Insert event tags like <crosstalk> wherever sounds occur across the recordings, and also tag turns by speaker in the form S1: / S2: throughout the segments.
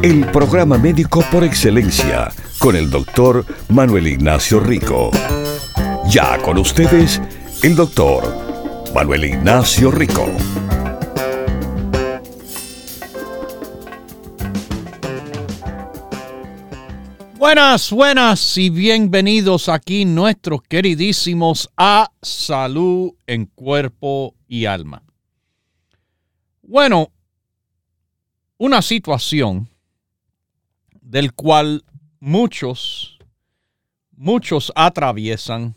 S1: El programa médico por excelencia con el doctor Manuel Ignacio Rico. Ya con ustedes, el doctor Manuel Ignacio Rico.
S2: Buenas, buenas y bienvenidos aquí nuestros queridísimos a Salud en Cuerpo y Alma. Bueno, una situación del cual muchos, muchos atraviesan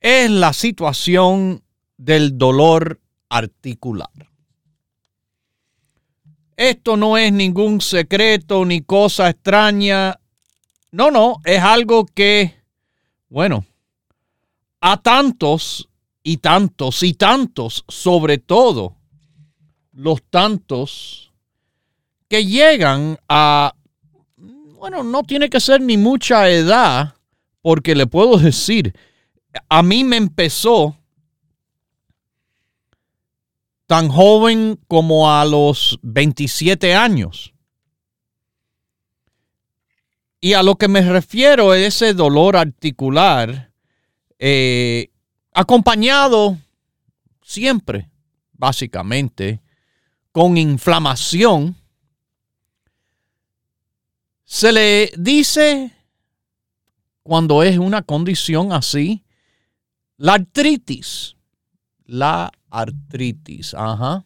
S2: es la situación del dolor articular. Esto no es ningún secreto ni cosa extraña. No, no, es algo que, bueno, a tantos y tantos y tantos, sobre todo los tantos que llegan a bueno, no tiene que ser ni mucha edad, porque le puedo decir, a mí me empezó tan joven como a los 27 años. Y a lo que me refiero es ese dolor articular eh, acompañado siempre, básicamente, con inflamación se le dice, cuando es una condición así, la artritis. La artritis, ajá.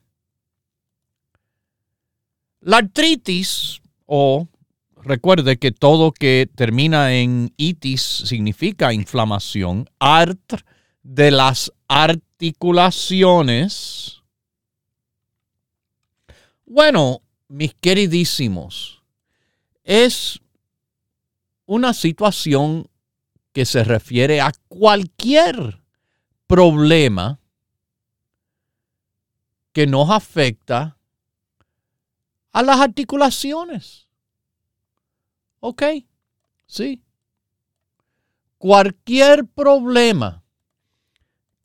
S2: La artritis, o recuerde que todo que termina en itis significa inflamación, art de las articulaciones. Bueno, mis queridísimos, es una situación que se refiere a cualquier problema que nos afecta a las articulaciones. ¿Ok? Sí. Cualquier problema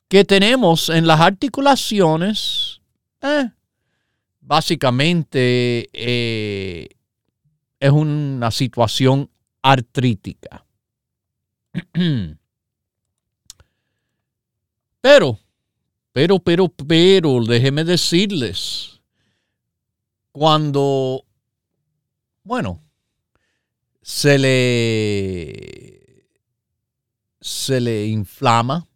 S2: que tenemos en las articulaciones, eh, básicamente eh, es una situación artrítica. <clears throat> Pero, pero, pero, pero, déjeme decirles, cuando, bueno, se le, se le inflama,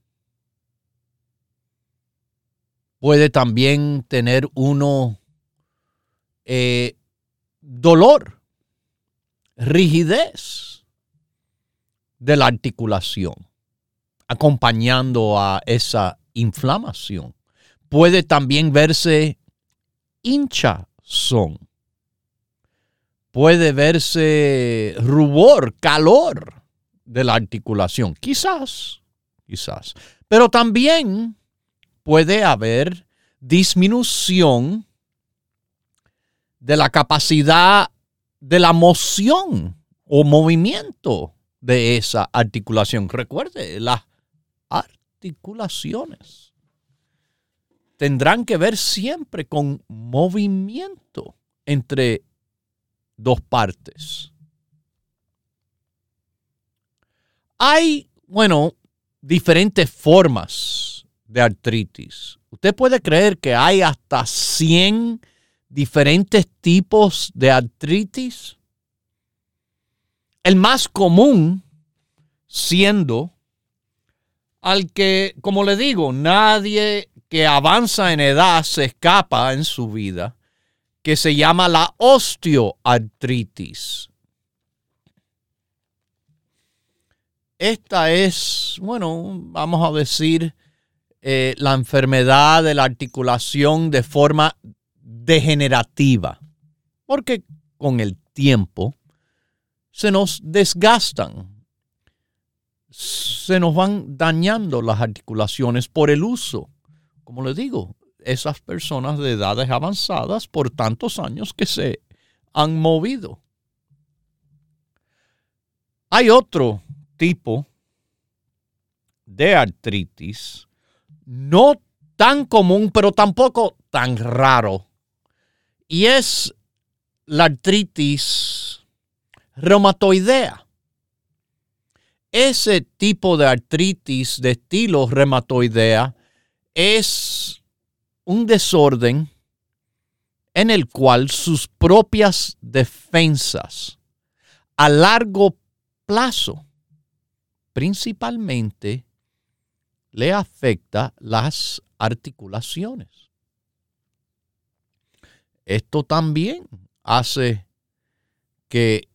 S2: puede también tener uno eh, dolor rigidez de la articulación, acompañando a esa inflamación. Puede también verse hinchazón. Puede verse rubor, calor de la articulación. Quizás, quizás. Pero también puede haber disminución de la capacidad de la moción o movimiento de esa articulación. Recuerde, las articulaciones tendrán que ver siempre con movimiento entre dos partes. Hay, bueno, diferentes formas de artritis. Usted puede creer que hay hasta 100 diferentes tipos de artritis. El más común siendo al que, como le digo, nadie que avanza en edad se escapa en su vida, que se llama la osteoartritis. Esta es, bueno, vamos a decir, eh, la enfermedad de la articulación de forma degenerativa, porque con el tiempo se nos desgastan se nos van dañando las articulaciones por el uso. Como les digo, esas personas de edades avanzadas por tantos años que se han movido. Hay otro tipo de artritis, no tan común, pero tampoco tan raro, y es la artritis reumatoidea. Ese tipo de artritis de estilo reumatoidea es un desorden en el cual sus propias defensas a largo plazo principalmente le afecta las articulaciones. Esto también hace que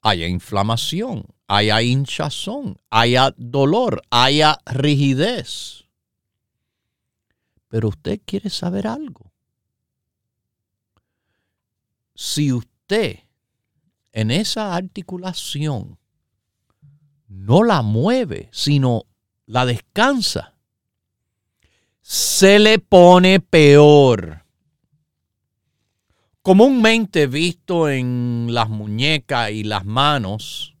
S2: haya inflamación, haya hinchazón, haya dolor, haya rigidez. Pero usted quiere saber algo. Si usted en esa articulación no la mueve, sino la descansa, se le pone peor. Comúnmente visto en las muñecas y las manos,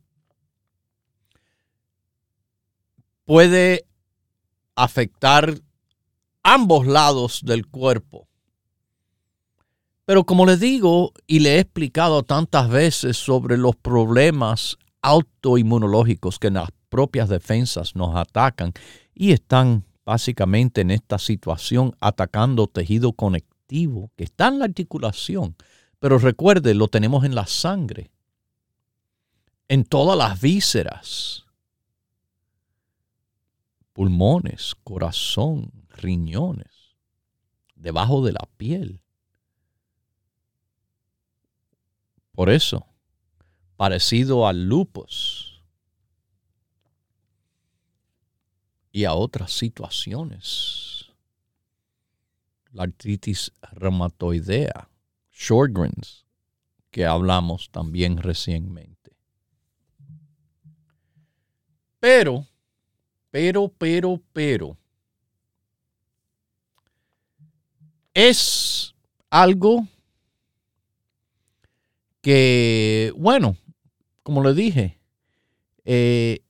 S2: puede afectar ambos lados del cuerpo. Pero como les digo y le he explicado tantas veces sobre los problemas autoinmunológicos que las propias defensas nos atacan y están básicamente en esta situación atacando tejido conectivo que está en la articulación. Pero recuerde, lo tenemos en la sangre, en todas las vísceras, pulmones, corazón, riñones, debajo de la piel. Por eso, parecido al lupus y a otras situaciones. La artritis reumatoidea, Sjogren's, que hablamos también recientemente. Pero, pero, pero, pero, es algo que, bueno, como le dije, eh,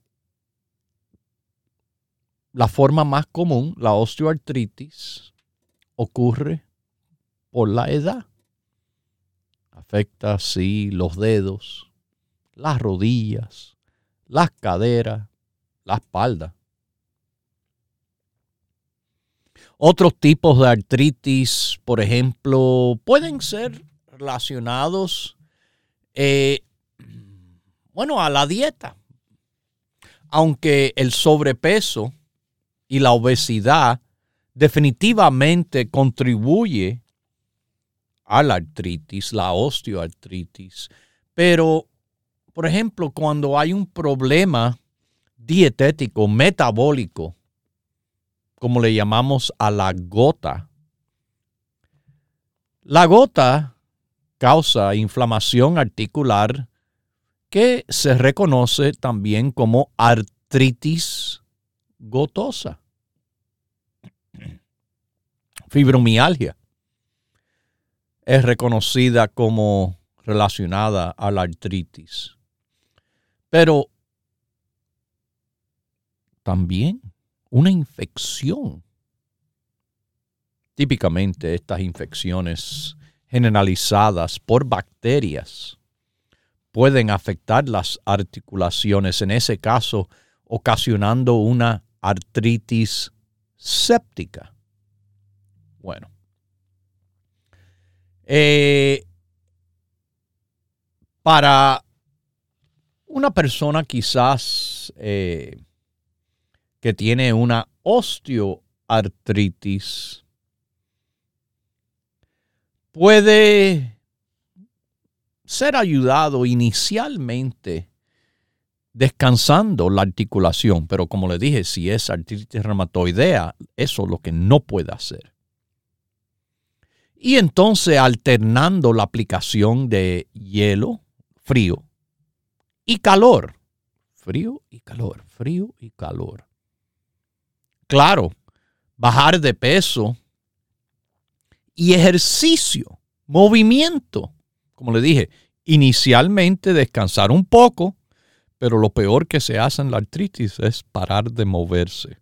S2: la forma más común, la osteoartritis, ocurre por la edad. Afecta así los dedos, las rodillas, las caderas, la espalda. Otros tipos de artritis, por ejemplo, pueden ser relacionados eh, bueno, a la dieta. Aunque el sobrepeso y la obesidad definitivamente contribuye a la artritis, la osteoartritis. Pero, por ejemplo, cuando hay un problema dietético, metabólico, como le llamamos a la gota, la gota causa inflamación articular que se reconoce también como artritis gotosa. Fibromialgia es reconocida como relacionada a la artritis. Pero también una infección. Típicamente estas infecciones generalizadas por bacterias pueden afectar las articulaciones, en ese caso ocasionando una artritis séptica. Bueno. Eh, para una persona quizás eh, que tiene una osteoartritis, puede ser ayudado inicialmente descansando la articulación, pero como le dije, si es artritis reumatoidea, eso es lo que no puede hacer. Y entonces alternando la aplicación de hielo, frío, y calor, frío y calor, frío y calor. Claro, bajar de peso y ejercicio, movimiento. Como le dije, inicialmente descansar un poco, pero lo peor que se hace en la artritis es parar de moverse.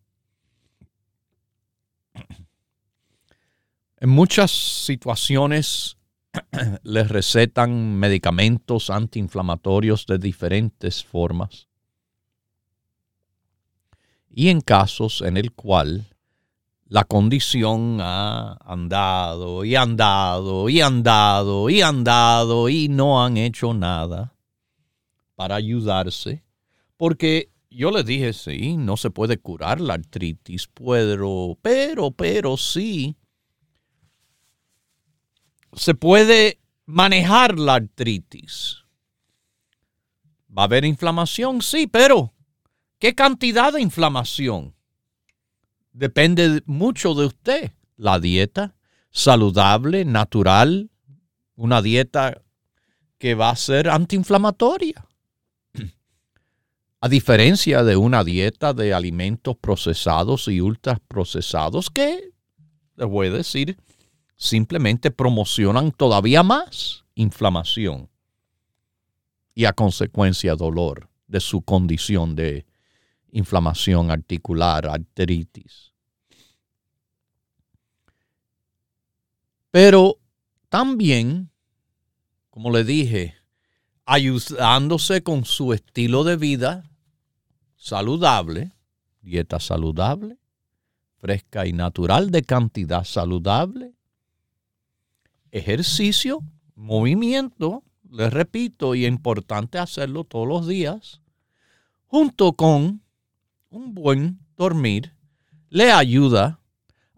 S2: En muchas situaciones <clears throat> les recetan medicamentos antiinflamatorios de diferentes formas. Y en casos en el cual la condición ha andado y andado y andado y andado y no han hecho nada para ayudarse, porque yo les dije, sí, no se puede curar la artritis, pero, pero, pero sí se puede manejar la artritis. ¿Va a haber inflamación? Sí, pero ¿qué cantidad de inflamación? Depende mucho de usted. La dieta saludable, natural, una dieta que va a ser antiinflamatoria. <clears throat> A diferencia de una dieta de alimentos procesados y ultraprocesados que, les voy a decir, simplemente promocionan todavía más inflamación y a consecuencia dolor de su condición de inflamación articular, artritis. Pero también, como le dije, ayudándose con su estilo de vida saludable, dieta saludable, fresca y natural de cantidad saludable, ejercicio, movimiento, les repito, y es importante hacerlo todos los días, junto con un buen dormir, le ayuda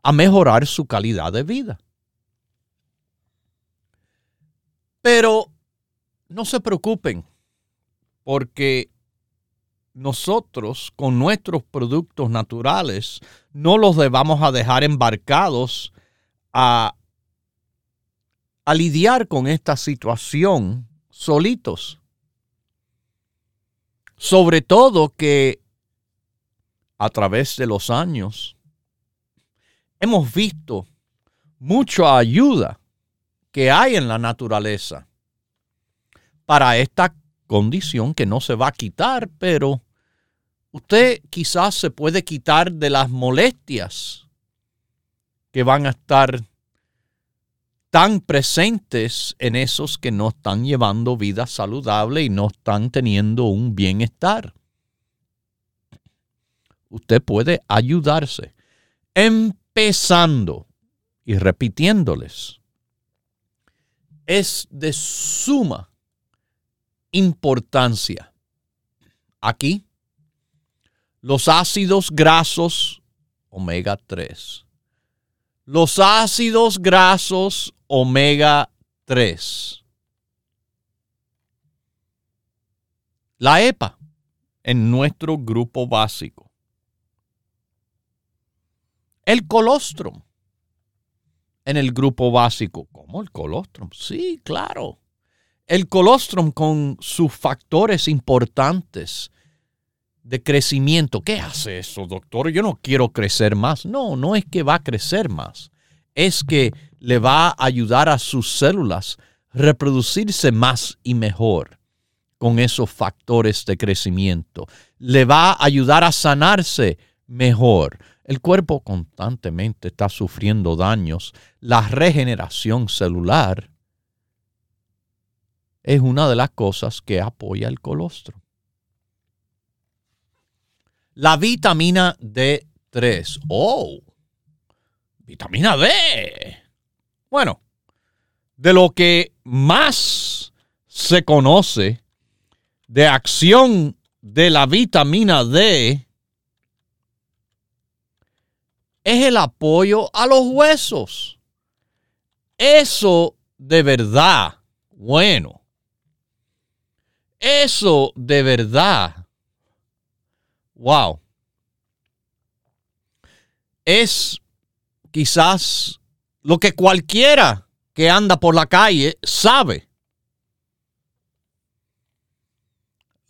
S2: a mejorar su calidad de vida. Pero no se preocupen, porque nosotros con nuestros productos naturales no los debamos a dejar embarcados a a lidiar con esta situación solitos. Sobre todo que a través de los años hemos visto mucha ayuda que hay en la naturaleza para esta condición que no se va a quitar, pero usted quizás se puede quitar de las molestias que van a estar tan presentes en esos que no están llevando vida saludable y no están teniendo un bienestar. Usted puede ayudarse empezando y repitiéndoles. Es de suma importancia. Aquí, los ácidos grasos omega 3 los ácidos grasos omega 3. La EPA en nuestro grupo básico. El colostrum en el grupo básico. ¿Cómo el colostrum? Sí, claro. El colostrum con sus factores importantes de crecimiento. ¿Qué hace eso, doctor? Yo no quiero crecer más. No, no es que va a crecer más. Es que le va a ayudar a sus células reproducirse más y mejor con esos factores de crecimiento. Le va a ayudar a sanarse mejor. El cuerpo constantemente está sufriendo daños. La regeneración celular es una de las cosas que apoya el colostrum. La vitamina D3. Oh, vitamina D. Bueno, de lo que más se conoce de acción de la vitamina D es el apoyo a los huesos. Eso de verdad, bueno. Eso de verdad wow, es quizás lo que cualquiera que anda por la calle sabe.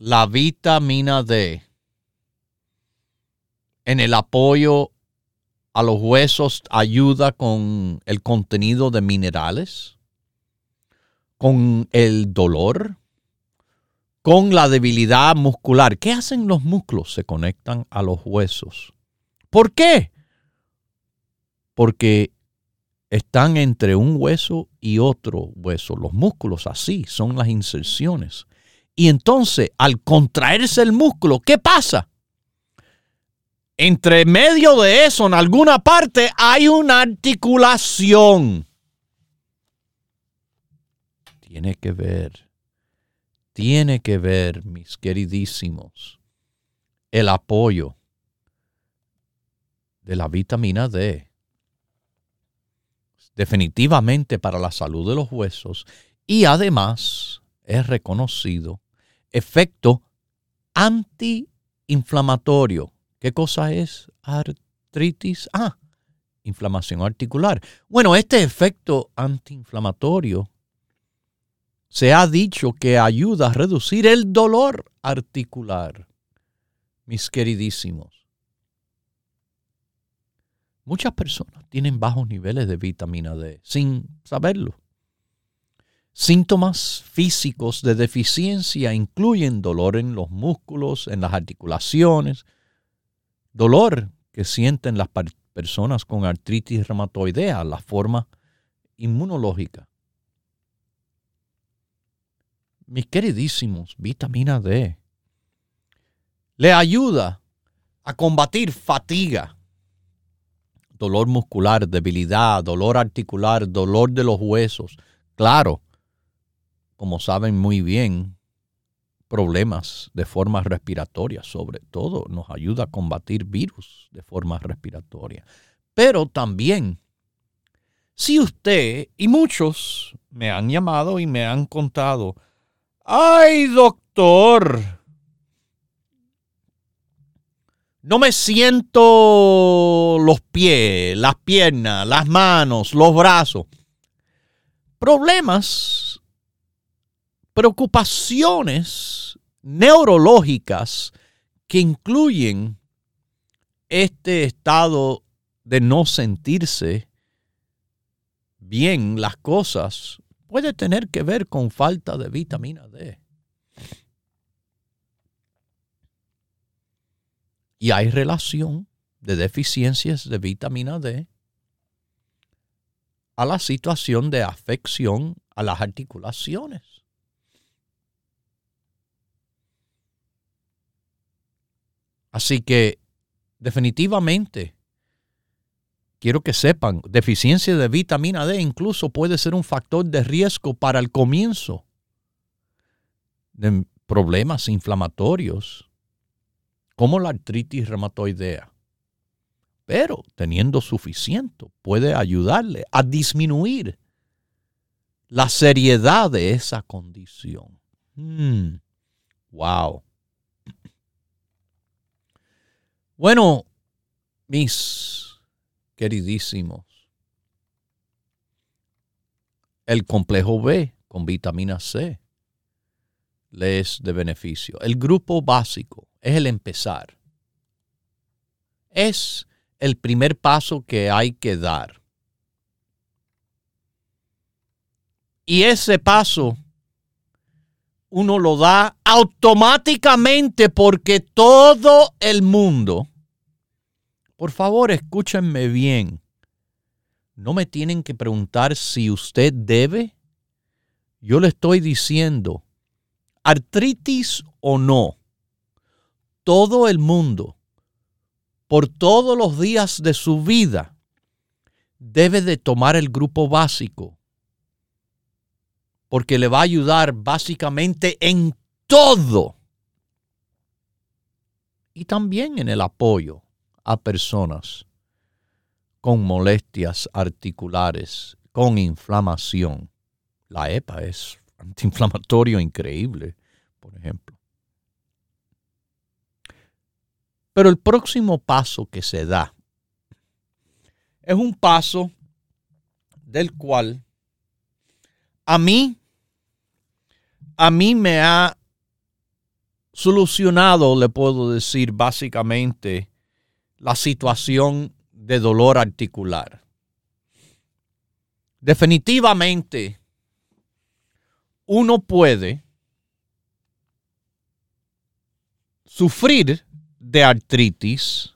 S2: la vitamina D en el apoyo a los huesos ayuda con el contenido de minerales, con el dolor, con la debilidad muscular. ¿Qué hacen los músculos? Se conectan a los huesos. ¿Por qué? Porque están entre un hueso y otro hueso. Los músculos así son las inserciones. Y entonces, al contraerse el músculo, ¿qué pasa? Entre medio de eso, en alguna parte, hay una articulación. Tiene que ver, tiene que ver, mis queridísimos, el apoyo de la vitamina D. Definitivamente para la salud de los huesos y además es reconocido efecto antiinflamatorio. ¿Qué cosa es artritis? Ah, inflamación articular. Bueno, este efecto antiinflamatorio se ha dicho que ayuda a reducir el dolor articular, mis queridísimos. Muchas personas tienen bajos niveles de vitamina D sin saberlo. Síntomas físicos de deficiencia incluyen dolor en los músculos, en las articulaciones, dolor que sienten las personas con artritis reumatoidea, la forma inmunológica. Mis queridísimos, vitamina D le ayuda a combatir fatiga, dolor muscular, debilidad, dolor articular, dolor de los huesos. Claro, como saben muy bien, problemas de forma respiratoria, sobre todo nos ayuda a combatir virus de forma respiratoria. Pero también, si usted y muchos me han llamado y me han contado, ay doctor, no me siento los pies, las piernas, las manos, los brazos. Problemas preocupaciones neurológicas que incluyen este estado de no sentirse bien las cosas puede tener que ver con falta de vitamina D. Y hay relación de deficiencias de vitamina D a la situación de afección a las articulaciones. Así que definitivamente quiero que sepan, deficiencia de vitamina D incluso puede ser un factor de riesgo para el comienzo de problemas inflamatorios como la artritis reumatoidea. Pero teniendo suficiente puede ayudarle a disminuir la seriedad de esa condición. Hmm. wow. Bueno, mis queridísimos, el complejo B con vitamina C le es de beneficio. El grupo básico es el empezar. Es el primer paso que hay que dar. Y ese paso uno lo da automáticamente porque todo el mundo por favor, escúchenme bien. No me tienen que preguntar si usted debe. Yo le estoy diciendo, artritis o no, todo el mundo, por todos los días de su vida, debe de tomar el grupo básico, porque le va a ayudar básicamente en todo y también en el apoyo a personas con molestias articulares, con inflamación. La EPA es antiinflamatorio increíble, por ejemplo. Pero el próximo paso que se da es un paso del cual a mí, a mí me ha solucionado, le puedo decir básicamente, la situación de dolor articular. Definitivamente, uno puede sufrir de artritis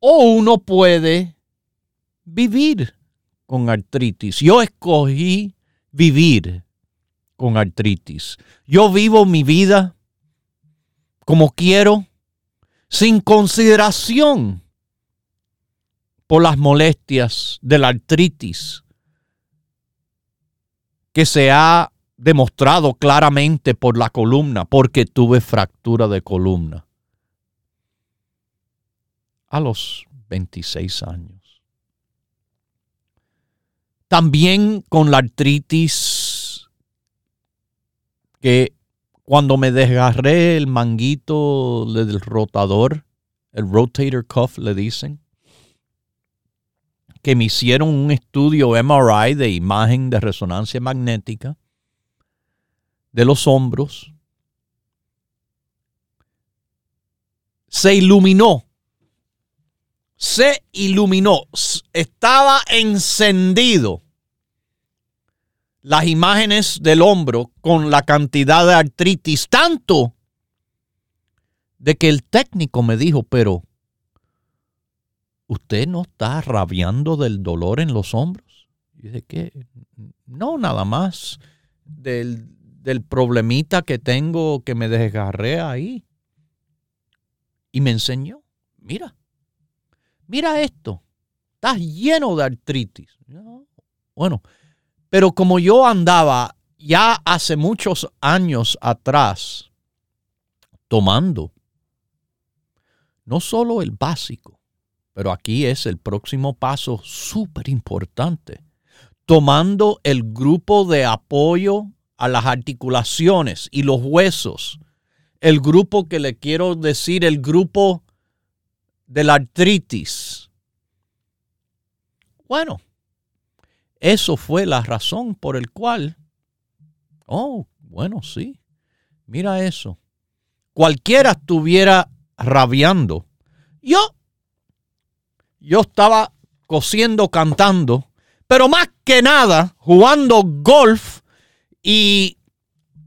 S2: o uno puede vivir con artritis. Yo escogí vivir con artritis. Yo vivo mi vida como quiero, sin consideración por las molestias de la artritis que se ha demostrado claramente por la columna, porque tuve fractura de columna a los 26 años. También con la artritis que cuando me desgarré el manguito del rotador, el rotator cuff le dicen, que me hicieron un estudio MRI de imagen de resonancia magnética de los hombros, se iluminó, se iluminó, estaba encendido las imágenes del hombro con la cantidad de artritis, tanto de que el técnico me dijo, pero ¿usted no está rabiando del dolor en los hombros? Y dije, ¿qué? No, nada más del, del problemita que tengo que me desgarré ahí. Y me enseñó, mira, mira esto, estás lleno de artritis. Bueno, pero como yo andaba ya hace muchos años atrás tomando no solo el básico, pero aquí es el próximo paso súper importante, tomando el grupo de apoyo a las articulaciones y los huesos, el grupo que le quiero decir, el grupo de la artritis. Bueno, eso fue la razón por el cual, oh, bueno, sí, mira eso. Cualquiera estuviera rabiando. Yo, yo estaba cosiendo, cantando, pero más que nada jugando golf y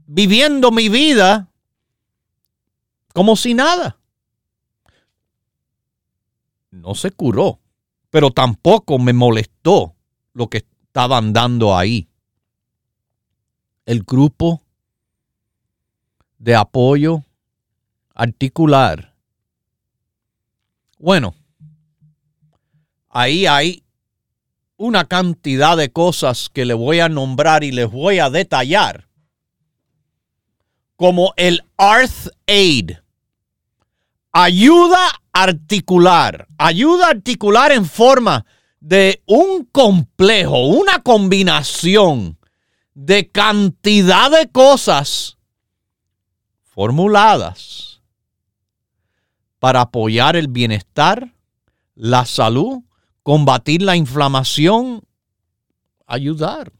S2: viviendo mi vida como si nada. No se curó, pero tampoco me molestó lo que estaban dando ahí. El grupo de apoyo articular. Bueno, ahí hay una cantidad de cosas que le voy a nombrar y les voy a detallar. Como el Arth Aid. Ayuda articular. Ayuda articular en forma de un complejo, una combinación de cantidad de cosas formuladas para apoyar el bienestar, la salud, combatir la inflamación, ayudar.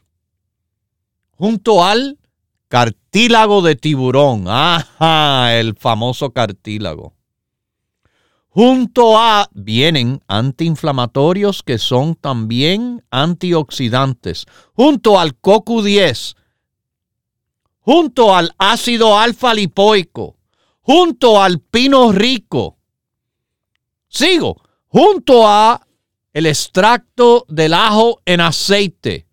S2: Junto al cartílago de tiburón, ajá, el famoso cartílago Junto a vienen antiinflamatorios que son también antioxidantes. Junto al CoQ10. Junto al ácido alfa lipoico. Junto al pino rico. Sigo. Junto a el extracto del ajo en aceite.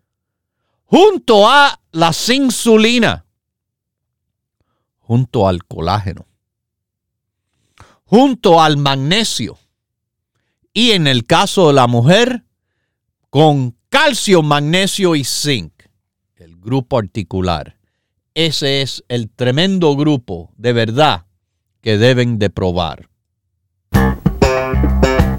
S2: Junto a la insulina. Junto al colágeno junto al magnesio. Y en el caso de la mujer, con calcio, magnesio y zinc, el grupo articular. Ese es el tremendo grupo de verdad que deben de probar.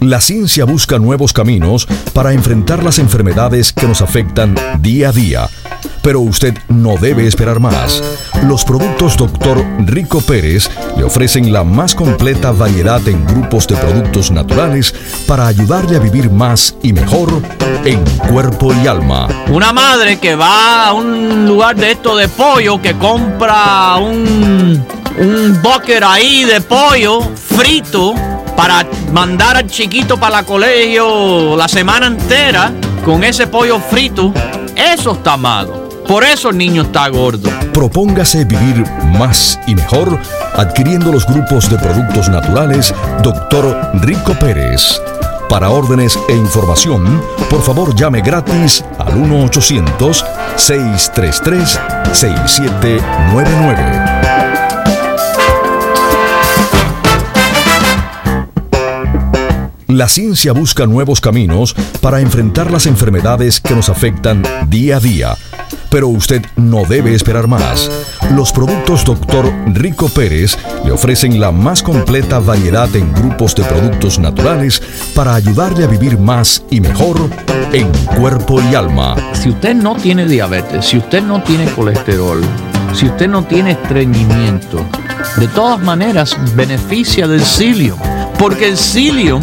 S3: La ciencia busca nuevos caminos para enfrentar las enfermedades que nos afectan día a día. Pero usted no debe esperar más. Los productos Dr. Rico Pérez le ofrecen la más completa variedad en grupos de productos naturales para ayudarle a vivir más y mejor en cuerpo y alma.
S2: Una madre que va a un lugar de esto de pollo, que compra un, un bucket ahí de pollo frito para mandar al chiquito para el colegio la semana entera con ese pollo frito, eso está malo. Por eso el niño está gordo.
S3: Propóngase vivir más y mejor adquiriendo los grupos de productos naturales Dr. Rico Pérez. Para órdenes e información, por favor llame gratis al 1-800-633-6799. La ciencia busca nuevos caminos para enfrentar las enfermedades que nos afectan día a día. Pero usted no debe esperar más. Los productos Dr. Rico Pérez le ofrecen la más completa variedad en grupos de productos naturales para ayudarle a vivir más y mejor en cuerpo y alma.
S2: Si usted no tiene diabetes, si usted no tiene colesterol, si usted no tiene estreñimiento, de todas maneras beneficia del psyllium. Porque el psyllium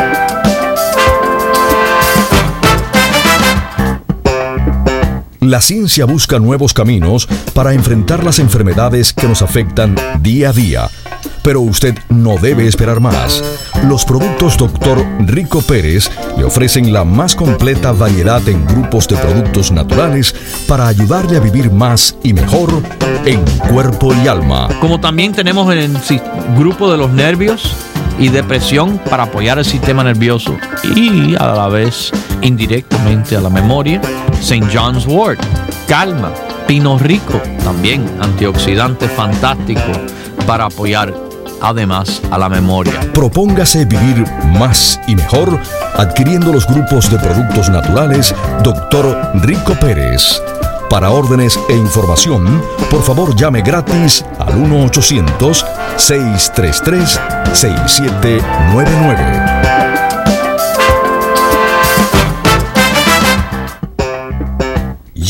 S3: La ciencia busca nuevos caminos para enfrentar las enfermedades que nos afectan día a día. Pero usted no debe esperar más. Los productos Dr. Rico Pérez le ofrecen la más completa variedad en grupos de productos naturales para ayudarle a vivir más y mejor en cuerpo y alma.
S2: Como también tenemos el grupo de los nervios y depresión para apoyar el sistema nervioso y a la vez indirectamente a la memoria. St. John's Wort, calma, pino rico, también antioxidante fantástico para apoyar además a la memoria.
S3: Propóngase vivir más y mejor adquiriendo los grupos de productos naturales Dr. Rico Pérez. Para órdenes e información, por favor llame gratis al 1-800-633-6799.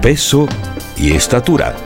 S1: peso y estatura.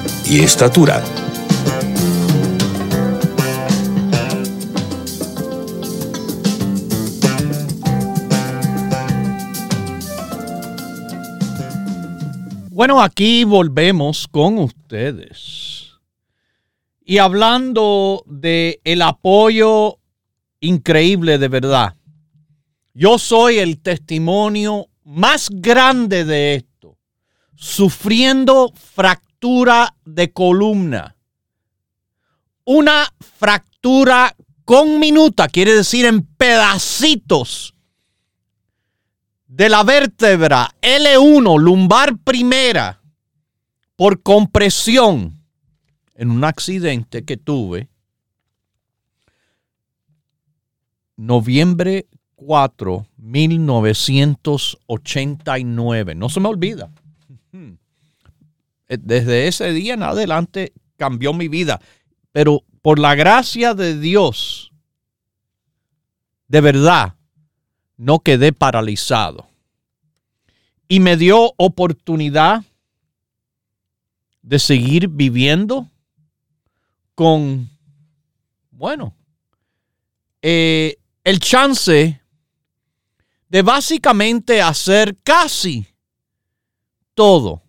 S1: estatura.
S2: Bueno, aquí volvemos con ustedes. Y hablando de el apoyo increíble de verdad. Yo soy el testimonio más grande de esto. Sufriendo fractura de columna. Una fractura con minuta, quiere decir en pedacitos de la vértebra L1 lumbar primera por compresión en un accidente que tuve noviembre 4, 1989. No se me olvida. Desde ese día en adelante cambió mi vida. Pero por la gracia de Dios, de verdad, no quedé paralizado. Y me dio oportunidad de seguir viviendo con, bueno, eh, el chance de básicamente hacer casi todo,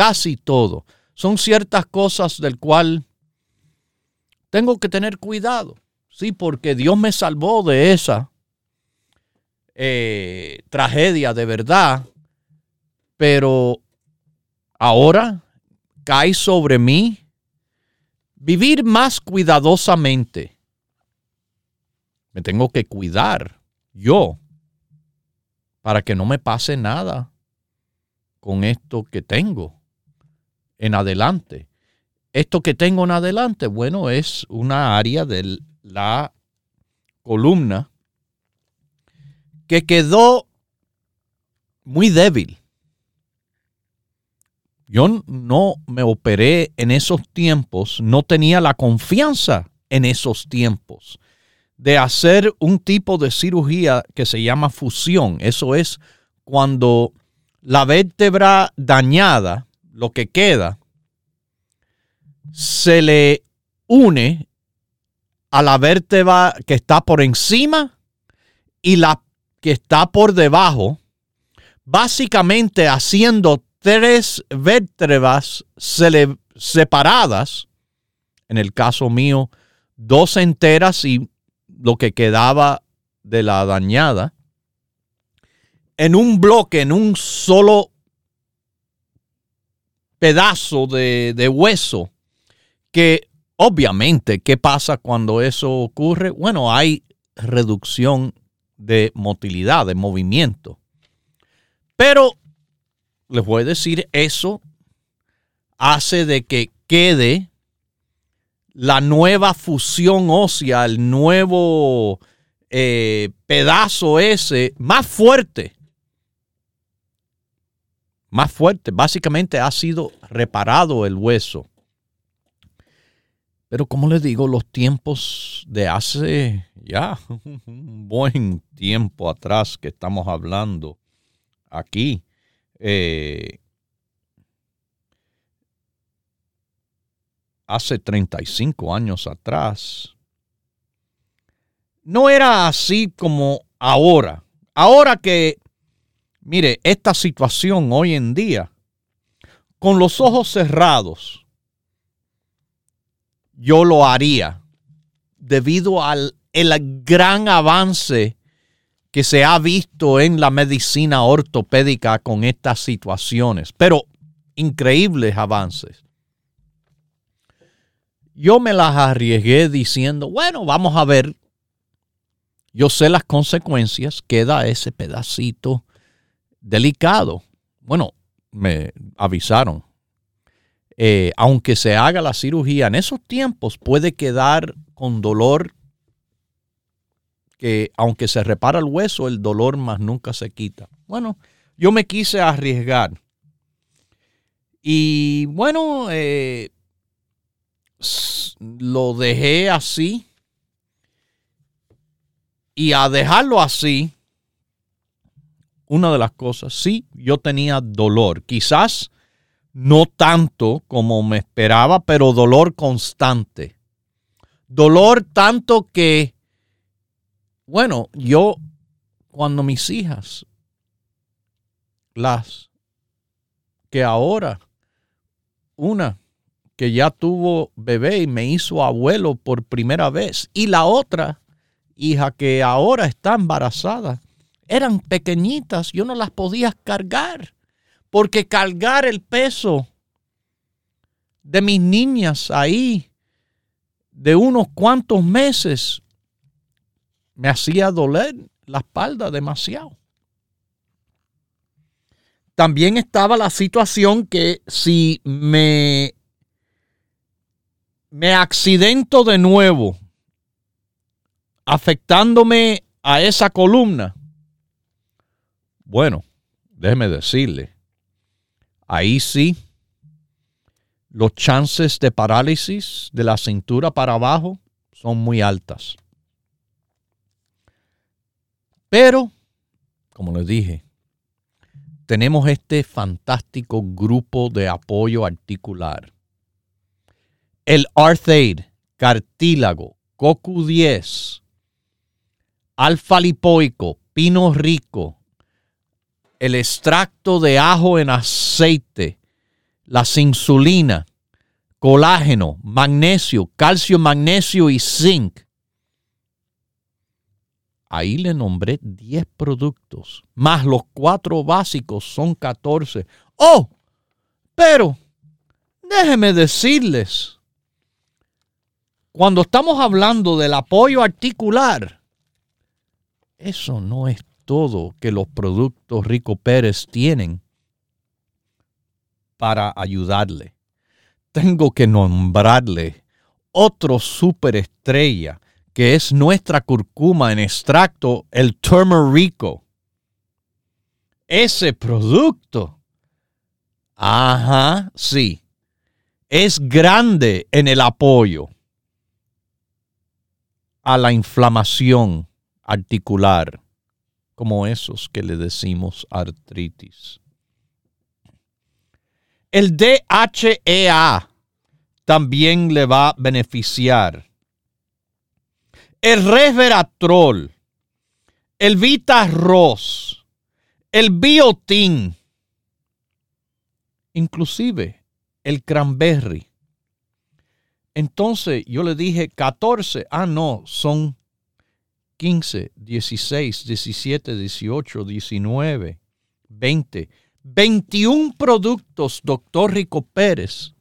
S2: casi todo. Son ciertas cosas del cual tengo que tener cuidado, sí, porque Dios me salvó de esa eh, tragedia de verdad, pero ahora cae sobre mí vivir más cuidadosamente. Me tengo que cuidar yo para que no me pase nada con esto que tengo en adelante. Esto que tengo en adelante, bueno, es una área de la columna que quedó muy débil. Yo no me operé en esos tiempos, no tenía la confianza en esos tiempos de hacer un tipo de cirugía que se llama fusión. Eso es cuando la vértebra dañada, lo que queda, se le une a la vértebra que está por encima y la que está por debajo, básicamente haciendo tres vértebras separadas, en el caso mío, dos enteras y lo que quedaba de la dañada, en un bloque, en un solo pedazo de, de hueso, que obviamente, ¿qué pasa cuando eso ocurre? Bueno, hay reducción de motilidad, de movimiento. Pero les voy a decir, eso hace de que quede la nueva fusión ósea, el nuevo eh, pedazo ese más fuerte. Más fuerte. Básicamente ha sido reparado el hueso. Pero como les digo, los tiempos de hace ya un buen tiempo atrás que estamos hablando aquí, eh, hace 35 años atrás, no era así como ahora. Ahora que, mire, esta situación hoy en día, con los ojos cerrados, yo lo haría debido al el gran avance que se ha visto en la medicina ortopédica con estas situaciones, pero increíbles avances. Yo me las arriesgué diciendo, bueno, vamos a ver, yo sé las consecuencias, queda ese pedacito delicado. Bueno, me avisaron, eh, aunque se haga la cirugía, en esos tiempos puede quedar con dolor que aunque se repara el hueso, el dolor más nunca se quita. Bueno, yo me quise arriesgar. Y bueno, eh, lo dejé así. Y a dejarlo así, una de las cosas, sí, yo tenía dolor. Quizás no tanto como me esperaba, pero dolor constante. Dolor tanto que, bueno, yo cuando mis hijas, las que ahora, una que ya tuvo bebé y me hizo abuelo por primera vez, y la otra hija que ahora está embarazada, eran pequeñitas, yo no las podía cargar, porque cargar el peso de mis niñas ahí de unos cuantos meses me hacía doler la espalda demasiado. También estaba la situación que si me, me accidento de nuevo, afectándome a esa columna, bueno, déjeme decirle, ahí sí los chances de parálisis de la cintura para abajo son muy altas. Pero, como les dije, tenemos este fantástico grupo de apoyo articular. El Arthaid, cartílago, CoQ10, alfa lipoico, pino rico, el extracto de ajo en aceite, las insulina, colágeno, magnesio, calcio, magnesio y zinc. Ahí le nombré 10 productos, más los cuatro básicos son 14. ¡Oh! Pero, déjenme decirles, cuando estamos hablando del apoyo articular, eso no es todo que los productos Rico Pérez tienen para ayudarle. Tengo que nombrarle otro superestrella que es nuestra curcuma en extracto, el turmerico. Ese producto, ajá, sí, es grande en el apoyo a la inflamación articular, como esos que le decimos artritis. El DHEA también le va a beneficiar. El resveratrol, el vitarroz, el biotin, inclusive el cranberry. Entonces yo le dije 14, ah no, son 15, 16, 17, 18, 19, 20. 21 productos, doctor Rico Pérez,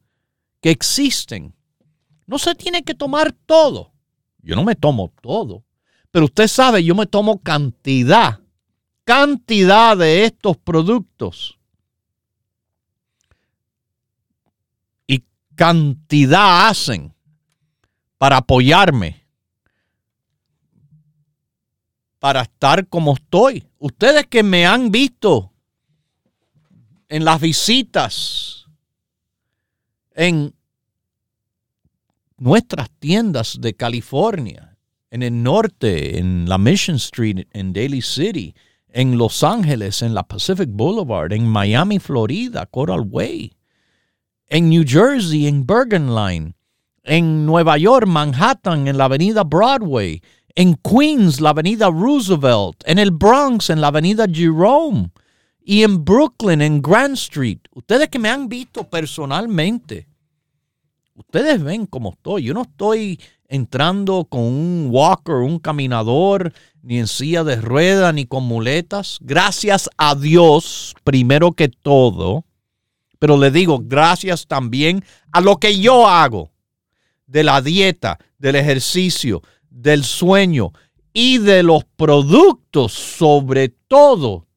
S2: que existen. No se tiene que tomar todo. Yo no me tomo todo. Pero usted sabe, yo me tomo cantidad, cantidad de estos productos. Y cantidad hacen para apoyarme, para estar como estoy. Ustedes que me han visto en las visitas, en nuestras tiendas de California, en el norte, en la Mission Street, en Daly City, en Los Ángeles, en la Pacific Boulevard, en Miami, Florida, Coral Way, en New Jersey, en Bergen Line, en Nueva York, Manhattan, en la avenida Broadway, en Queens, la avenida Roosevelt, en el Bronx, en la avenida Jerome, y en Brooklyn, en Grand Street, ustedes que me han visto personalmente, ustedes ven cómo estoy. Yo no estoy entrando con un walker, un caminador, ni en silla de rueda, ni con muletas. Gracias a Dios, primero que todo. Pero le digo, gracias también a lo que yo hago, de la dieta, del ejercicio, del sueño y de los productos, sobre todo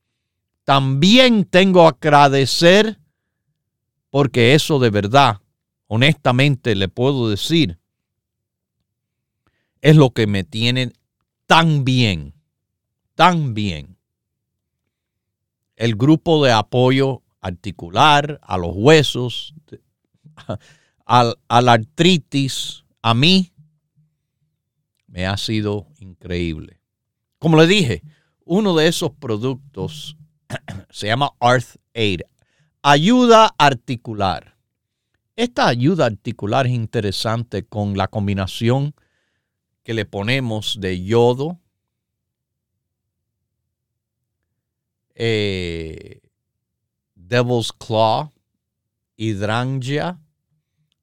S2: también tengo que agradecer porque eso de verdad, honestamente le puedo decir, es lo que me tiene tan bien, tan bien. El grupo de apoyo articular, a los huesos, <laughs> a, la artritis, a mí, me ha sido increíble. Como le dije, uno de esos productos <clears throat> se llama Arth Aid, ayuda articular. Esta ayuda articular es interesante con la combinación que le ponemos de yodo, eh, Devil's Claw, Hidrangia,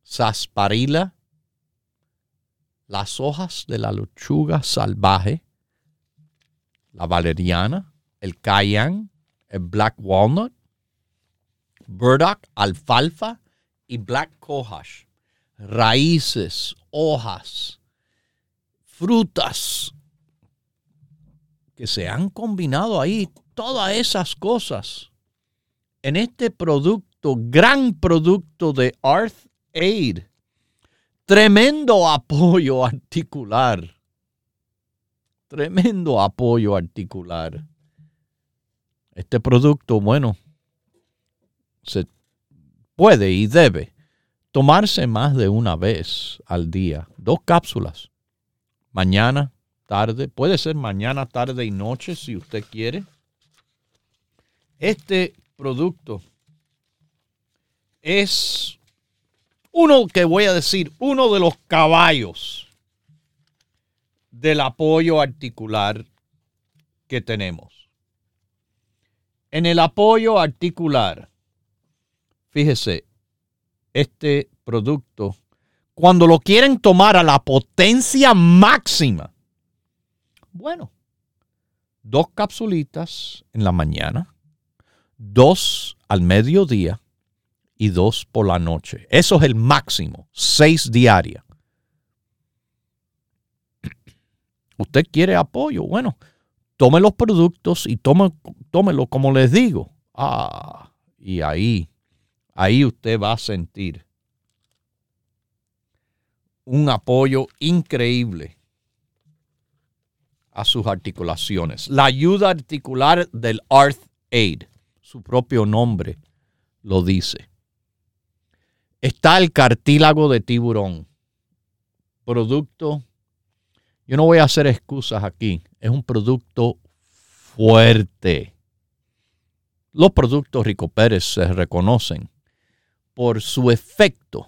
S2: Sarsaparilla, las hojas de la lechuga salvaje, la valeriana, el cayenne, el black walnut, burdock, alfalfa y black cohosh. Raíces, hojas, frutas que se han combinado ahí, todas esas cosas en este producto, gran producto de Arth Aid. Tremendo apoyo articular. Tremendo apoyo articular. Este producto, bueno, se puede y debe tomarse más de una vez al día. Dos cápsulas. Mañana, tarde. Puede ser mañana, tarde y noche si usted quiere. Este producto es uno que voy a decir, uno de los caballos del apoyo articular que tenemos. En el apoyo articular, fíjese, este producto, cuando lo quieren tomar a la potencia máxima, bueno, dos capsulitas en la mañana, dos al mediodía y dos por la noche. Eso es el máximo, seis diarias. Usted quiere apoyo, bueno, tome los productos y tome, tómelo como les digo. Ah, y ahí, ahí usted va a sentir un apoyo increíble a sus articulaciones. La ayuda articular del Arth Aid su propio nombre lo dice. Está el cartílago de tiburón, producto, yo no voy a hacer excusas aquí, es un producto fuerte. Los productos Rico Pérez se reconocen por su efecto.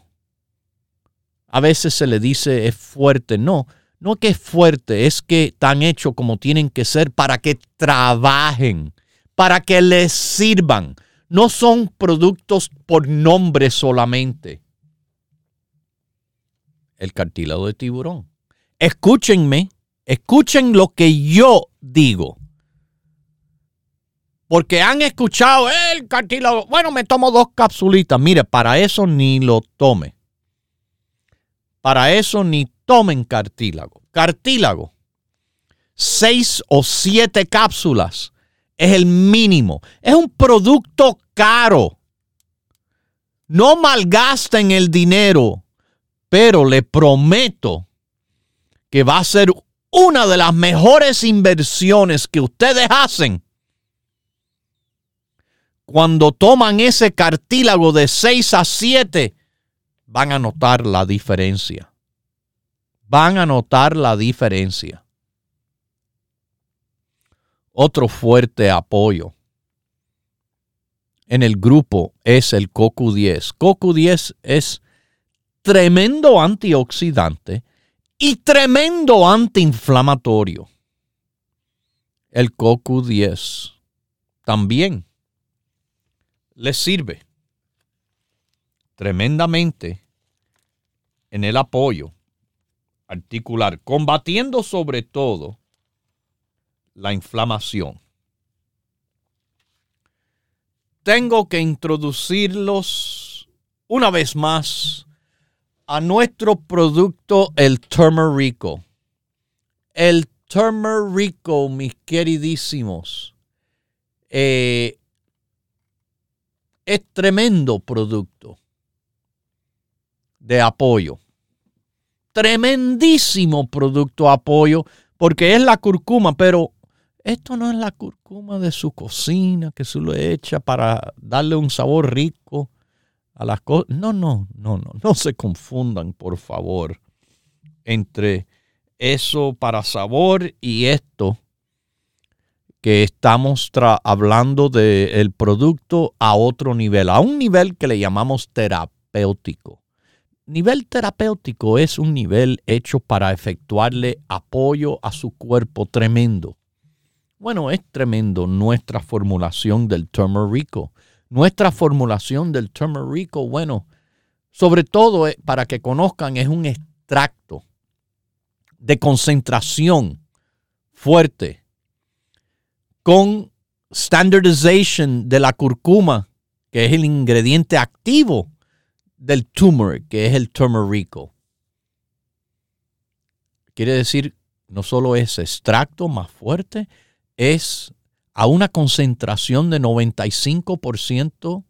S2: A veces se le dice es fuerte, no, no que es fuerte, es que están hechos como tienen que ser para que trabajen para que les sirvan. No son productos por nombre solamente. El cartílago de tiburón. Escúchenme, escuchen lo que yo digo. Porque han escuchado el cartílago. Bueno, me tomo dos capsulitas. Mire, para eso ni lo tome. Para eso ni tomen cartílago. Cartílago. Seis o siete cápsulas es el mínimo. Es un producto caro. No malgasten el dinero, pero le prometo que va a ser una de las mejores inversiones que ustedes hacen cuando toman ese cartílago de 6 a 7, van a notar la diferencia. Van a notar la diferencia otro fuerte apoyo en el grupo es el CoQ10. CoQ10 es tremendo antioxidante y tremendo antiinflamatorio. El CoQ10 también le sirve tremendamente en el apoyo articular, combatiendo sobre todo la inflamación. Tengo que introducirlos una vez más a nuestro producto, el Turmerico. El Turmerico, mis queridísimos, eh, es tremendo producto de apoyo. Tremendísimo producto apoyo porque es la curcuma, pero esto no es la curcuma de su cocina que se lo echa para darle un sabor rico a las cosas. No, no, no, no, no se confundan, por favor, entre eso para sabor y esto que estamos hablando del producto a otro nivel, a un nivel que le llamamos terapéutico. Nivel terapéutico es un nivel hecho para efectuarle apoyo a su cuerpo tremendo. Bueno, es tremendo nuestra formulación del turmerico. Nuestra formulación del turmerico, bueno, sobre todo eh, para que conozcan, es un extracto de concentración fuerte con standardization de la curcuma, que es el ingrediente activo del turmeric, que es el turmerico. Quiere decir, no solo es extracto más fuerte, es a una concentración de 95%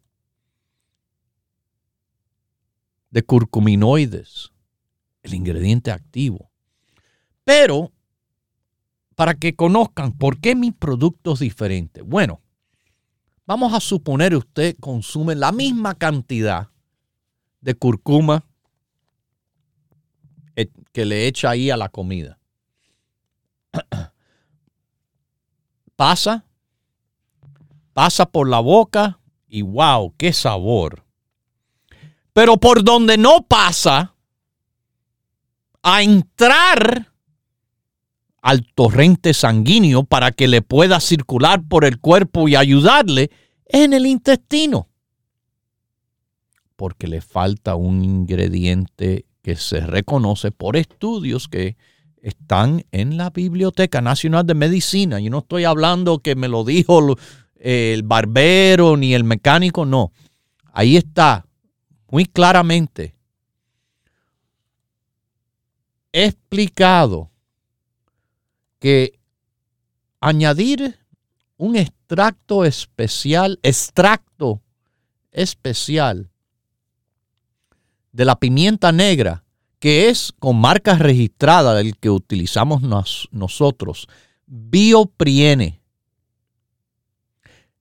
S2: de curcuminoides, el ingrediente activo. Pero, para que conozcan por qué mi producto es diferente. Bueno, vamos a suponer usted consume la misma cantidad de curcuma eh, que le echa ahí a la comida. <clears throat> Pasa, pasa por la boca y wow, qué sabor. Pero por donde no pasa, a entrar al torrente sanguíneo para que le pueda circular por el cuerpo y ayudarle en el intestino porque le falta un ingrediente que se reconoce por estudios que están en la Biblioteca Nacional de Medicina. Yo no estoy hablando que me lo dijo el barbero ni el mecánico, no. Ahí está muy claramente explicado que añadir un extracto especial, extracto especial de la pimienta negra, que es con marca registrada del que utilizamos nosotros, biopriene,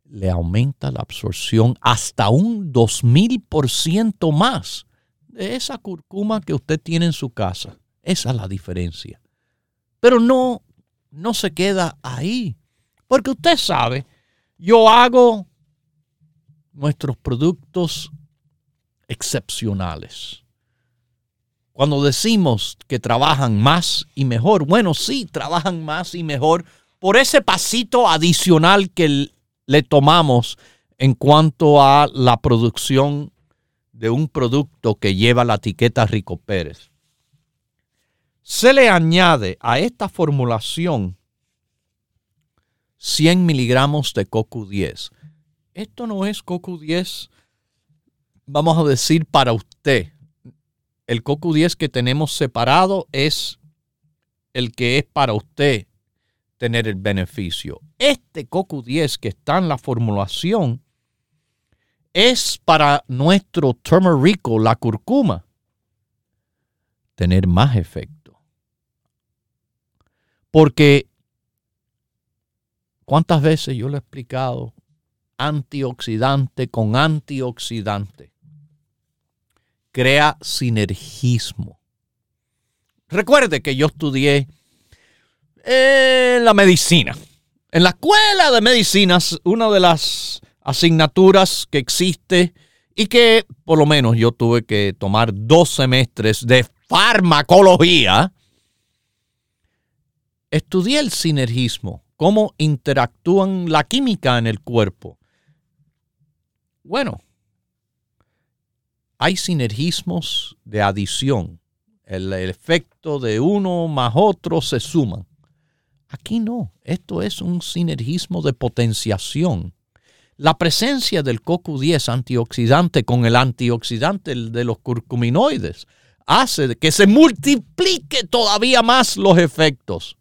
S2: le aumenta la absorción hasta un 2000% más de esa curcuma que usted tiene en su casa. Esa es la diferencia. Pero no, no se queda ahí. Porque usted sabe, yo hago nuestros productos excepcionales. Cuando decimos que trabajan más y mejor, bueno, sí, trabajan más y mejor por ese pasito adicional que le tomamos en cuanto a la producción de un producto que lleva la etiqueta Rico Pérez. Se le añade a esta formulación 100 miligramos de CoQ10. Esto no es CoQ10 vamos a decir, para usted, el CoQ10 que tenemos separado es el que es para usted tener el beneficio. Este CoQ10 que está en la formulación es para nuestro turmerico, la curcuma, tener más efecto. Porque, ¿cuántas veces yo lo he explicado? Antioxidante con antioxidante crea sinergismo. Recuerde que yo estudié en la medicina. En la escuela de medicinas, una de las asignaturas que existe y que por lo menos yo tuve que tomar dos semestres de farmacología, estudié el sinergismo, cómo interactúan la química en el cuerpo. Bueno, hay sinergismos de adición. El, efecto de uno más otro se suman. Aquí no, esto es un sinergismo de potenciación. La presencia del CoQ10 antioxidante con el antioxidante de los curcuminoides hace que se multiplique todavía más los efectos.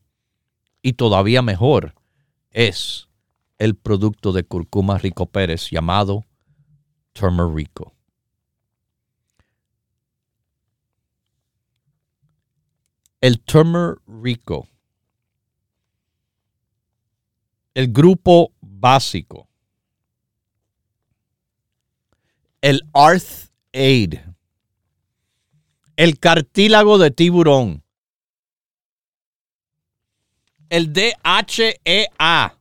S2: Y todavía mejor es el producto de curcuma rico Pérez llamado Turmerico. El turmerico el grupo básico, el Arth Aid, el cartílago de tiburón, el DHEA,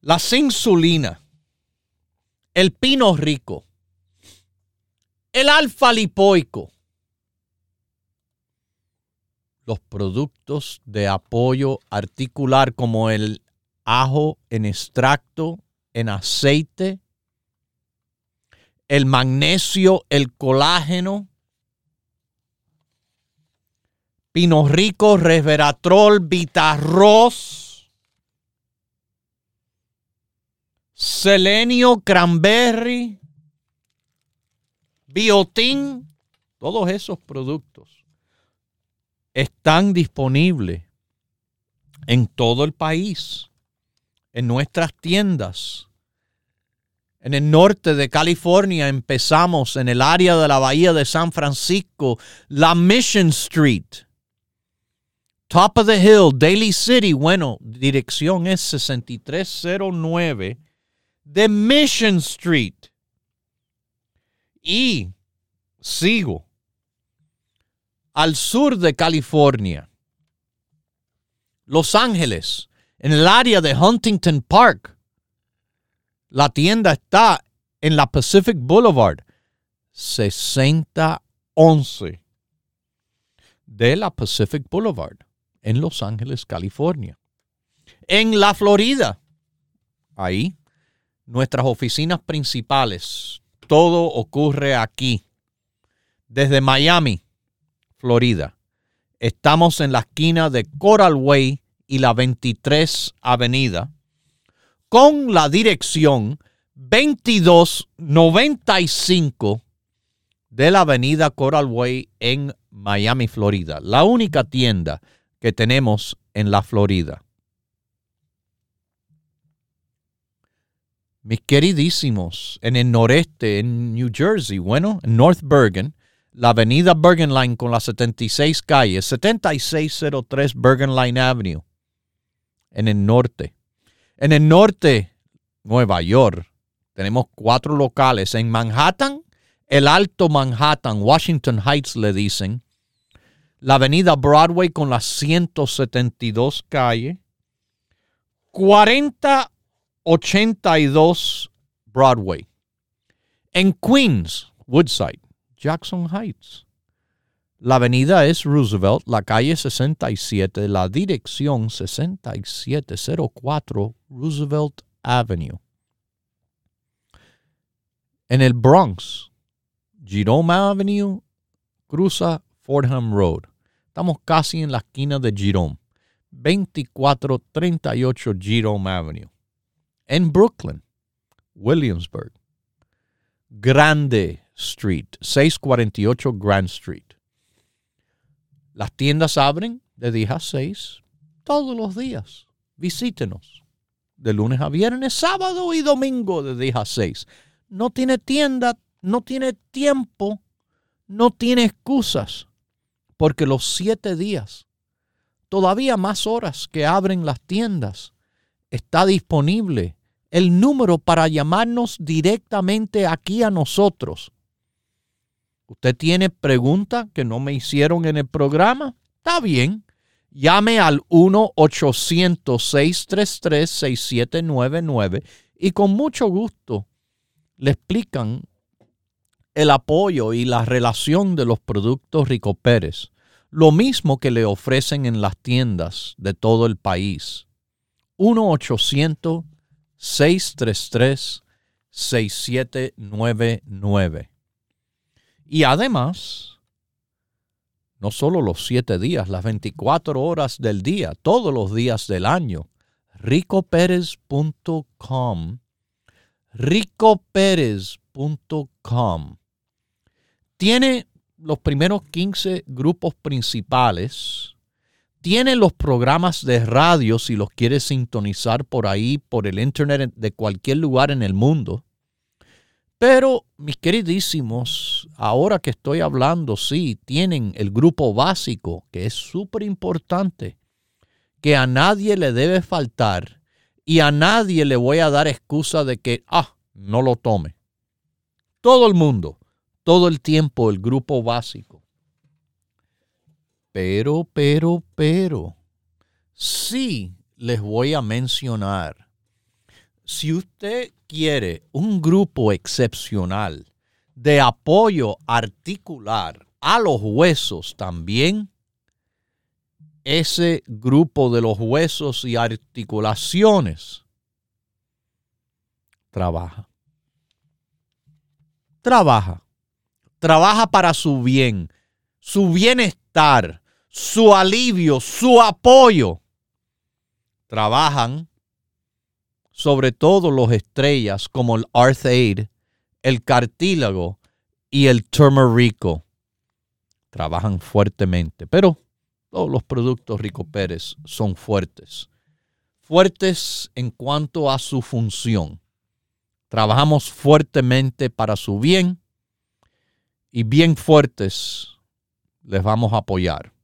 S2: la insulina, el pino rico, el alfa lipoico, los productos de apoyo articular como el ajo en extracto, en aceite, el magnesio, el colágeno, pino rico, resveratrol, vitarroz, selenio, cranberry, biotín, todos esos productos están disponibles en todo el país, en nuestras tiendas. En el norte de California empezamos en el área de la bahía de San Francisco, la Mission Street. Top of the Hill, Daly City, bueno, dirección es 6309 de Mission Street. Y sigo al sur de California. Los Ángeles, en el área de Huntington Park. La tienda está en la Pacific Boulevard, 6011 de la Pacific Boulevard, en Los Ángeles, California. En la Florida, ahí, nuestras oficinas principales, todo ocurre aquí. Desde Miami, Florida. Estamos en la esquina de Coral Way y la 23 Avenida con la dirección 2295 de la Avenida Coral Way en Miami, Florida. La única tienda que tenemos en la Florida. Mis queridísimos, en el noreste, en New Jersey, bueno, en North Bergen, la avenida Bergen Line con las 76 calles, 7603 Bergen Line Avenue, en el norte. En el norte, Nueva York, tenemos cuatro locales. En Manhattan, el Alto Manhattan, Washington Heights le dicen. La avenida Broadway con las 172 calles. 4082 Broadway. En Queens, Woodside Jackson Heights. La avenida es Roosevelt, la calle 67, la dirección 6704 Roosevelt Avenue. En el Bronx, Jerome Avenue cruza Fordham Road. Estamos casi en la esquina de Jerome. 2438 Jerome Avenue. En Brooklyn, Williamsburg. Grande Street, 648 Grand Street. Las tiendas abren de 10 a 6 todos los días. Visítenos de lunes a viernes, sábado y domingo de 10 a 6. No tiene tienda, no tiene tiempo, no tiene excusas, porque los siete días, todavía más horas que abren las tiendas, está disponible el número para llamarnos directamente aquí a nosotros ¿Usted tiene preguntas que no me hicieron en el programa? Está bien. Llame al 1-800-633-6799 y con mucho gusto le explican el apoyo y la relación de los productos Rico Pérez. Lo mismo que le ofrecen en las tiendas de todo el país. 1-800-633-6799. Y además, no solo los siete días, las 24 horas del día, todos los días del año, ricoperez.com, ricoperez.com. Tiene los primeros 15 grupos principales, tiene los programas de radio si los quieres sintonizar por ahí, por el internet de cualquier lugar en el mundo. Pero, mis queridísimos, ahora que estoy hablando, sí, tienen el grupo básico, que es súper importante, que a nadie le debe faltar y a nadie le voy a dar excusa de que, ah, no lo tome. Todo el mundo, todo el tiempo, el grupo básico. Pero, pero, pero, sí les voy a mencionar, si usted quiere un grupo excepcional de apoyo articular a los huesos también, ese grupo de los huesos y articulaciones trabaja. Trabaja. Trabaja para su bien, su bienestar, su alivio, su apoyo. Trabajan sobre todo los estrellas como el Arthaid, el cartílago y el turmerico. Trabajan fuertemente, pero todos los productos Rico Pérez son fuertes. Fuertes en cuanto a su función. Trabajamos fuertemente para su bien y bien fuertes les vamos a apoyar.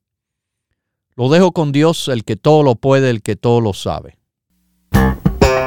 S2: Lo dejo con Dios, el que todo lo puede, el que todo lo sabe.